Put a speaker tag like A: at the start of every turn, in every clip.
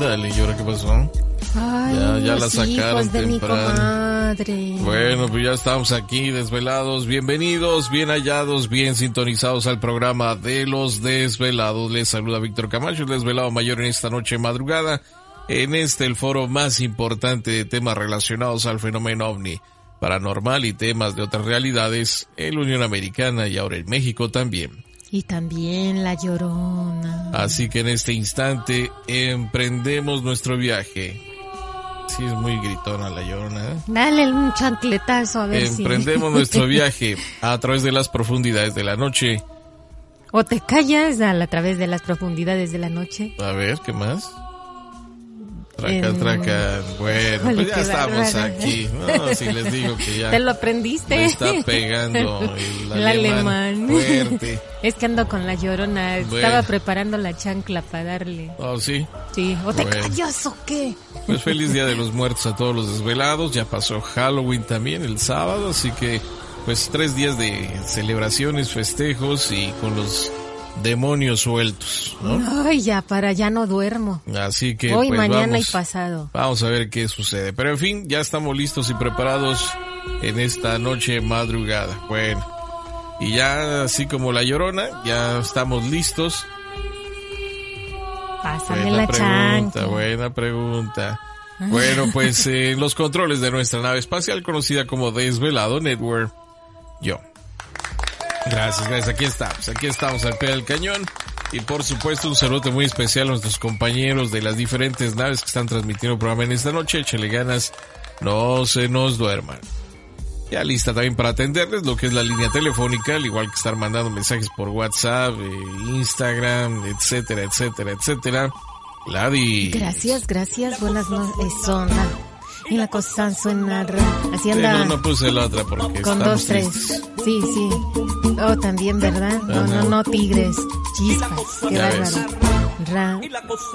A: Ándale, ¿y ahora qué pasó?
B: Ay,
A: Ya- ya la sacaron
B: hijos de mi
A: temprano. Bueno, pues ya estamos aquí desvelados. Bienvenidos, bien hallados, bien sintonizados al programa de los desvelados. Les saluda Víctor Camacho, el desvelado mayor en esta noche madrugada. En este, el foro más importante de temas relacionados al fenómeno ovni, paranormal y temas de otras realidades en la Unión Americana y ahora en México también.
B: Y también la llorona.
A: Así que en este instante emprendemos nuestro viaje. Sí, es muy gritona la llorona. ¿eh?
B: Dale un chancletazo a ver si.
A: Emprendemos nuestro viaje a través de las profundidades de la noche.
B: O te callas a, la- a través de las profundidades de la noche.
A: A ver, ¿qué más? Traca, traca. Bueno, pues ya estamos aquí. No, si les digo que ya
B: Te lo aprendiste.
A: me está pegando el,
B: El
A: alemán,
B: alemán.
A: fuerte.
B: Es que ando con la llorona.
A: Bueno.
B: Estaba preparando la chancla para darle.
A: Oh, sí.
B: Sí. ¿O te
A: Bueno.
B: callas o qué?
A: Pues feliz Día de los Muertos a todos los desvelados. Ya pasó Halloween también el sábado, así que pues tres días de celebraciones, festejos y con los demonios sueltos, ¿no?
B: Ay, ya, para ya no duermo.
A: Así que
B: Hoy,
A: pues,
B: mañana
A: vamos,
B: y pasado.
A: Vamos a ver qué sucede. Pero en fin, ya estamos listos y preparados en esta noche madrugada. Bueno, y ya así como la llorona, ya estamos listos.
B: Pásame
A: Buena
B: la
A: pregunta,
B: chancla.
A: buena pregunta. Bueno, pues eh, los controles de nuestra nave espacial conocida como Desvelado Network, yo. Gracias, gracias. Aquí estamos, aquí estamos al pie del cañón. Y por supuesto un saludo muy especial a nuestros compañeros de las diferentes naves que están transmitiendo el programa en esta noche. Échale ganas, no se nos duerman. Ya lista también para atenderles lo que es la línea telefónica, al igual que estar mandando mensajes por WhatsApp, eh, Instagram, etcétera, etcétera, etcétera. Gladys.
B: Gracias, gracias. Buenas noches. Son. Y la cosa suena ra- Así
A: Sí,
B: anda.
A: no, no puse la otra porque
B: con dos, tres. Sí, sí. Oh, también, ¿verdad? No, no, no, tigres. Chispas. Qué bárbaro. Ra.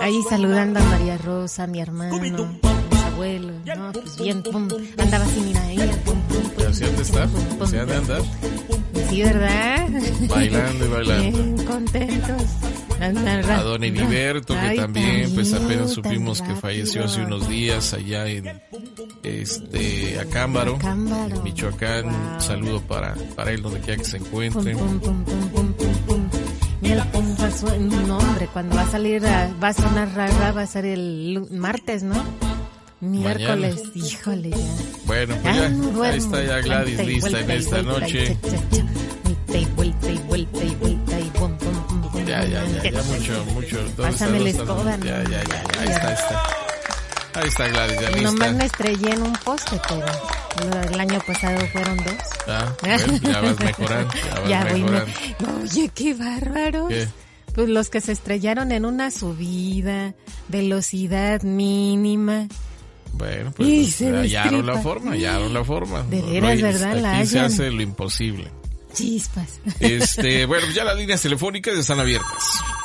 B: Ahí saludando a María Rosa, mi hermano, mis abuelos. No, pues bien, pum. Andaba así, mira, ahí. Pum, pum, pum,
A: ¿Se han de estar?
B: pum, pum.
A: ¿Se han de andar?
B: Sí, ¿verdad?
A: Bailando y bailando.
B: Bien contentos. Andan ra-
A: A don Heriberto, que
B: Ay,
A: también, pues apenas supimos que falleció hace unos días allá en este Acámbaro,
B: Acámbaro.
A: en Michoacán.
B: Wow.
A: Un saludo para, para él donde quiera que se encuentre.
B: pum, pum, pum, pum, pum, pum. Mira, el pum va a su- no, hombre, cuando va a salir, a- va a sonar rara, va a ser el martes, ¿no? Miércoles, híjole ya.
A: Bueno, pues
B: Ay,
A: ya,
B: no
A: ahí
B: duermo.
A: está ya Gladys
B: y
A: lista en
B: y
A: esta
B: vuelta y
A: noche. Ya, ya, ya, ya, mucho, mucho. ¿Dónde
B: Pásame la escoba,
A: Ya, ya, ya, ahí está, ahí está. Ahí está Gladys, ya
B: Nomás me
A: lista.
B: estrellé en un poste, pero el año pasado fueron dos.
A: Ah, bueno, ya vas mejorando, ya vas
B: Ya voy me-
A: mejorando.
B: Oye, qué bárbaros.
A: ¿Qué?
B: Pues los que se estrellaron en una subida, velocidad mínima,
A: Bueno, pues hallaron la forma, hallaron la forma.
B: De veras, ¿verdad?
A: Aquí se hace lo imposible.
B: Chispas.
A: Este, bueno, ya las líneas telefónicas están abiertas.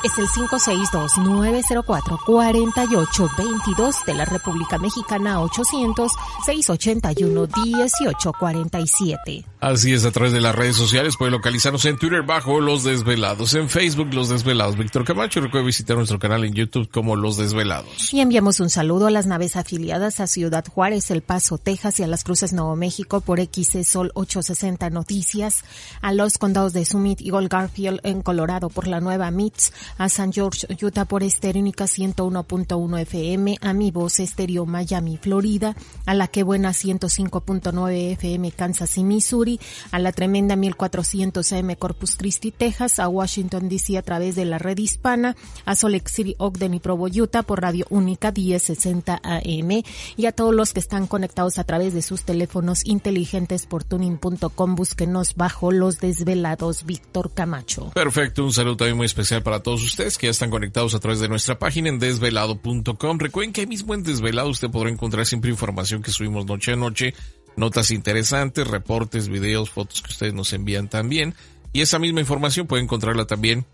B: Es el 562-904-4822 de la República Mexicana 800-681-1847.
A: Así es, a través de las redes sociales puede localizarnos en Twitter bajo Los Desvelados, en Facebook Los Desvelados. Víctor Camacho, recuerda visitar nuestro canal en YouTube como Los Desvelados.
B: Y enviamos un saludo a las naves afiliadas a Ciudad Juárez, El Paso, Texas y a las Cruces Nuevo México por XC Sol 860 Noticias, a los condados de Summit y Gold Garfield en Colorado por la nueva MITS, a San George, Utah por Esterónica 101.1 FM, a Mi Voz Estéreo Miami, Florida, a la Que Buena 105.9 FM Kansas y Missouri, a la tremenda 1400 AM Corpus Christi, Texas, a Washington DC a través de la red hispana, a Lake City, Ogden y Provo, Utah por Radio Única 1060 AM y a todos los que están conectados a través de sus teléfonos inteligentes por tuning.com, búsquenos bajo los desvelados Víctor Camacho.
A: Perfecto, un saludo muy especial para todos ustedes que ya están conectados a través de nuestra página en desvelado.com. Recuerden que ahí mismo en Desvelado usted podrá encontrar siempre información que subimos noche a noche, notas interesantes, reportes, videos, fotos que ustedes nos envían también. Y esa misma información puede encontrarla también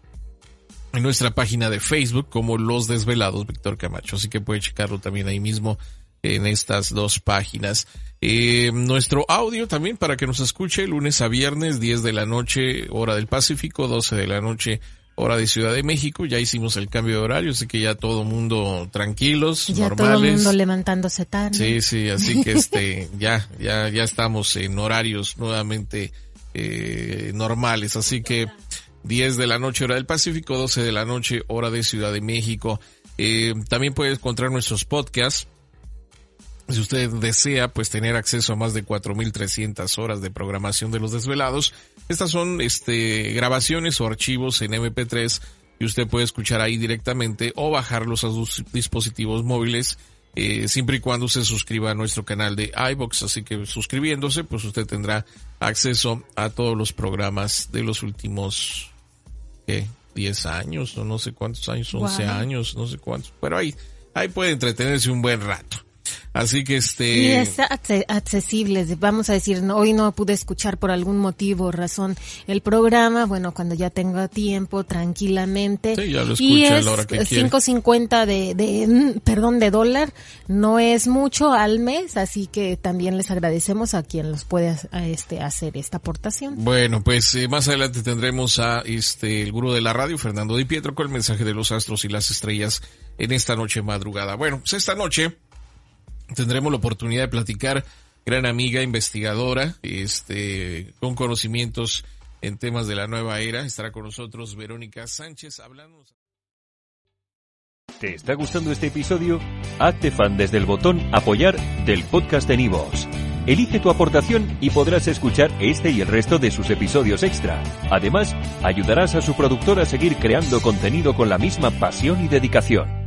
A: en nuestra página de Facebook como Los Desvelados Víctor Camacho. Así que puede checarlo también ahí mismo en estas dos páginas. Eh, nuestro audio también para que nos escuche lunes a viernes, 10 de la noche, hora del Pacífico, 12 de la noche, hora de Ciudad de México. Ya hicimos el cambio de horario, así que ya todo mundo tranquilos,
B: ya
A: normales.
B: todo el mundo levantándose tarde.
A: Sí, sí, así que este, ya, ya, ya estamos en horarios nuevamente eh, normales, así que 10 de la noche hora del Pacífico, 12 de la noche hora de Ciudad de México. Eh, también puedes encontrar nuestros podcasts si usted desea pues tener acceso a más de 4300 horas de programación de los desvelados, estas son este grabaciones o archivos en MP3 y usted puede escuchar ahí directamente o bajarlos a sus dispositivos móviles eh, siempre y cuando se suscriba a nuestro canal de iBox, así que suscribiéndose pues usted tendrá acceso a todos los programas de los últimos ¿qué? 10 años o no sé cuántos años, 11 años, no sé cuántos, pero ahí ahí puede entretenerse un buen rato. Así que este...
B: Y es accesible, vamos a decir, hoy no pude escuchar por algún motivo, razón, el programa, bueno, cuando ya tenga tiempo, tranquilamente.
A: Sí, ya lo
B: y
A: a la hora que quiere.
B: 5.50 de, de, mm, perdón, de dólar, no es mucho al mes, así que también les agradecemos a quien los puede a este, hacer esta aportación.
A: Bueno, pues eh, más adelante tendremos a este el gurú de la radio, Fernando Di Pietro, con el mensaje de los astros y las estrellas en esta noche madrugada. Bueno, pues esta noche tendremos la oportunidad de platicar, gran amiga investigadora, este, con conocimientos en temas de la nueva era. Estará con nosotros Verónica Sánchez hablando.
C: ¿Te está gustando este episodio? Hazte fan desde el botón apoyar del podcast de Nivos. Elige tu aportación y podrás escuchar este y el resto de sus episodios extra. Además, ayudarás a su productor a seguir creando contenido con la misma pasión y dedicación.